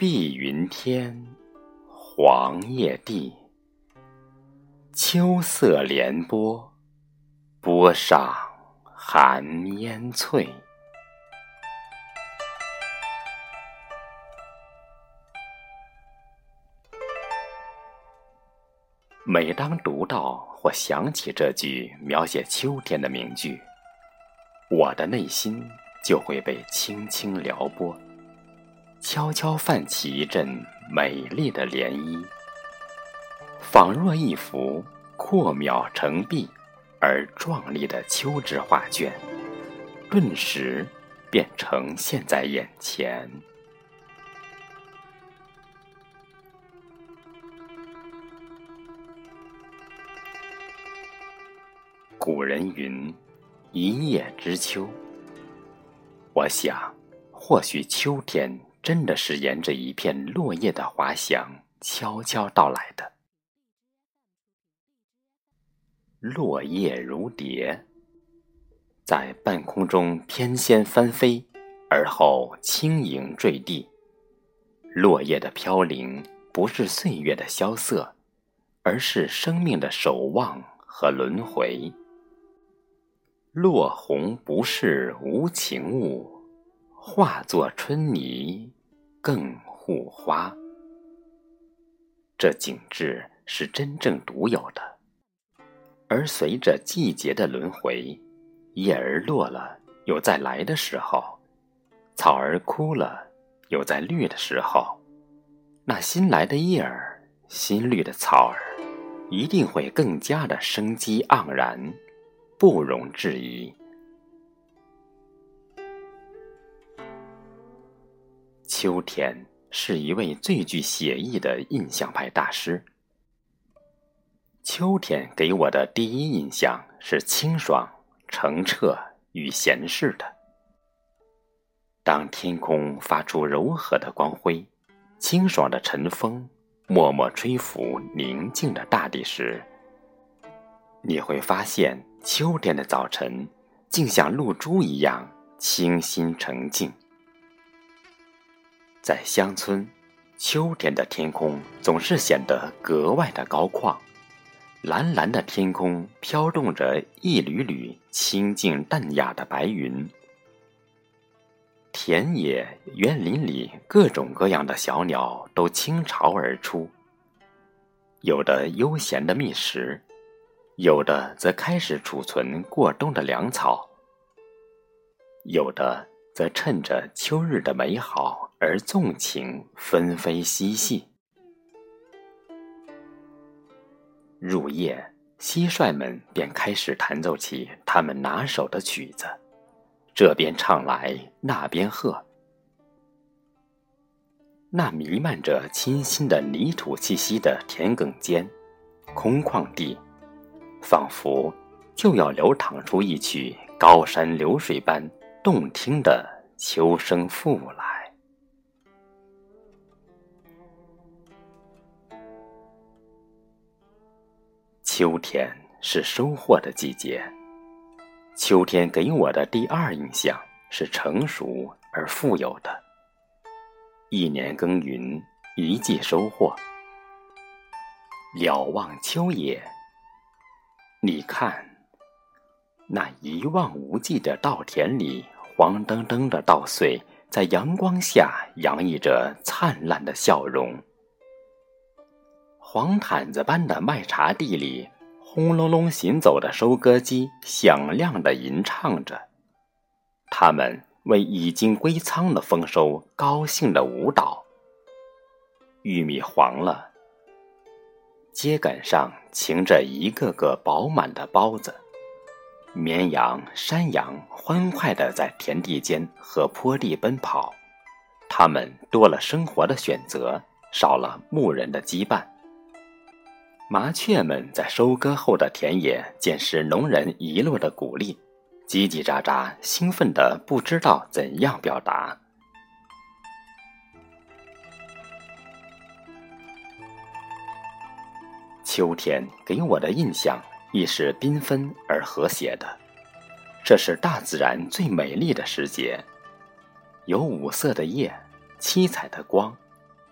碧云天，黄叶地，秋色连波，波上寒烟翠。每当读到或想起这句描写秋天的名句，我的内心就会被轻轻撩拨，悄悄泛起一阵美丽的涟漪，仿若一幅阔渺成碧而壮丽的秋之画卷，顿时便呈现在眼前。古人云：“一叶知秋。”我想，或许秋天真的是沿着一片落叶的滑翔悄悄到来的。落叶如蝶，在半空中翩跹翻飞，而后轻盈坠地。落叶的飘零，不是岁月的萧瑟，而是生命的守望和轮回。落红不是无情物，化作春泥更护花。这景致是真正独有的，而随着季节的轮回，叶儿落了有再来的时候，草儿枯了有再绿的时候，那新来的叶儿、新绿的草儿，一定会更加的生机盎然。不容置疑。秋天是一位最具写意的印象派大师。秋天给我的第一印象是清爽、澄澈与闲适的。当天空发出柔和的光辉，清爽的晨风默默吹拂宁静的大地时，你会发现。秋天的早晨，竟像露珠一样清新澄净。在乡村，秋天的天空总是显得格外的高旷，蓝蓝的天空飘动着一缕缕清静淡雅的白云。田野、园林里各种各样的小鸟都倾巢而出，有的悠闲的觅食。有的则开始储存过冬的粮草，有的则趁着秋日的美好而纵情纷飞嬉戏。入夜，蟋蟀们便开始弹奏起他们拿手的曲子，这边唱来，那边和。那弥漫着清新的泥土气息的田埂间，空旷地。仿佛就要流淌出一曲高山流水般动听的秋声复来。秋天是收获的季节，秋天给我的第二印象是成熟而富有的。一年耕耘，一季收获。瞭望秋野。你看，那一望无际的稻田里，黄澄澄的稻穗在阳光下洋溢着灿烂的笑容；黄毯子般的麦茬地里，轰隆隆行走的收割机响亮的吟唱着，他们为已经归仓的丰收高兴的舞蹈。玉米黄了。秸秆上擎着一个个饱满的包子，绵羊、山羊欢快地在田地间和坡地奔跑，它们多了生活的选择，少了牧人的羁绊。麻雀们在收割后的田野见识农人遗落的谷粒，叽叽喳喳，兴奋的不知道怎样表达。秋天给我的印象亦是缤纷而和谐的，这是大自然最美丽的时节，有五色的叶，七彩的光，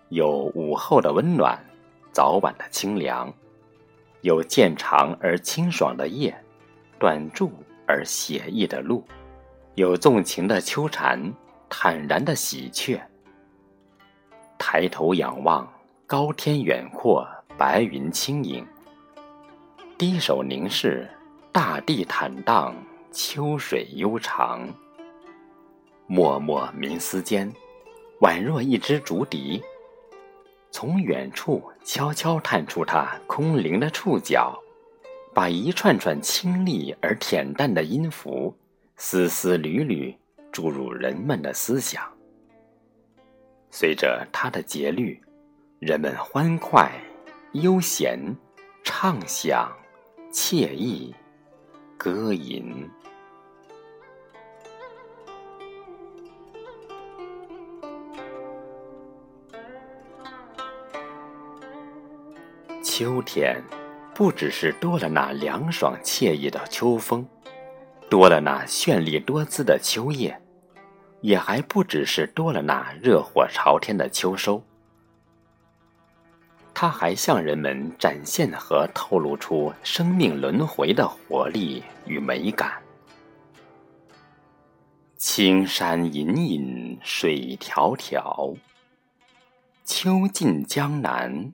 有午后的温暖，早晚的清凉；有渐长而清爽的夜，短驻而写意的路；有纵情的秋蝉，坦然的喜鹊。抬头仰望，高天远阔，白云轻盈；低首凝视，大地坦荡，秋水悠长。脉脉冥思间，宛若一只竹笛，从远处悄悄探出它空灵的触角，把一串串清丽而恬淡的音符，丝丝缕缕注入人们的思想。随着它的节律，人们欢快、悠闲、畅想、惬意、歌吟。秋天，不只是多了那凉爽惬意的秋风，多了那绚丽多姿的秋叶。也还不只是多了那热火朝天的秋收，它还向人们展现和透露出生命轮回的活力与美感。青山隐隐水迢迢，秋尽江南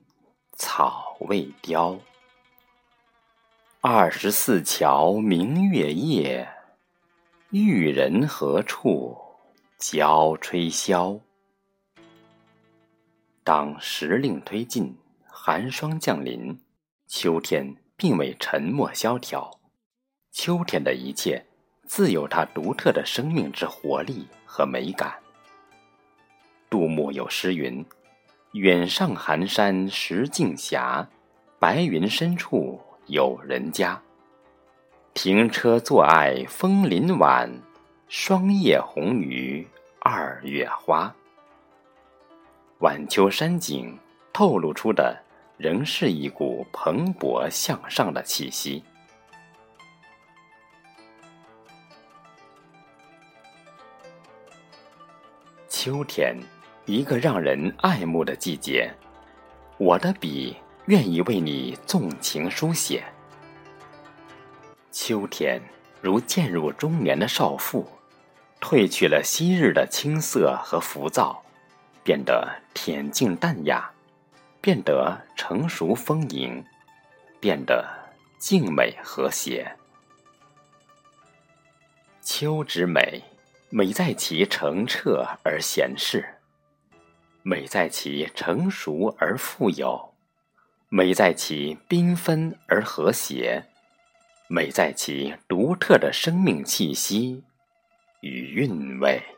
草未凋。二十四桥明月夜，玉人何处？教吹箫。当时令推进，寒霜降临，秋天并未沉默萧条。秋天的一切，自有它独特的生命之活力和美感。杜牧有诗云：“远上寒山石径斜，白云深处有人家。停车坐爱枫林晚。”霜叶红于二月花，晚秋山景透露出的仍是一股蓬勃向上的气息。秋天，一个让人爱慕的季节，我的笔愿意为你纵情书写。秋天，如渐入中年的少妇。褪去了昔日的青涩和浮躁，变得恬静淡雅，变得成熟丰盈，变得静美和谐。秋之美，美在其澄澈而闲适，美在其成熟而富有，美在其缤纷而和谐，美在其独特的生命气息。与韵味。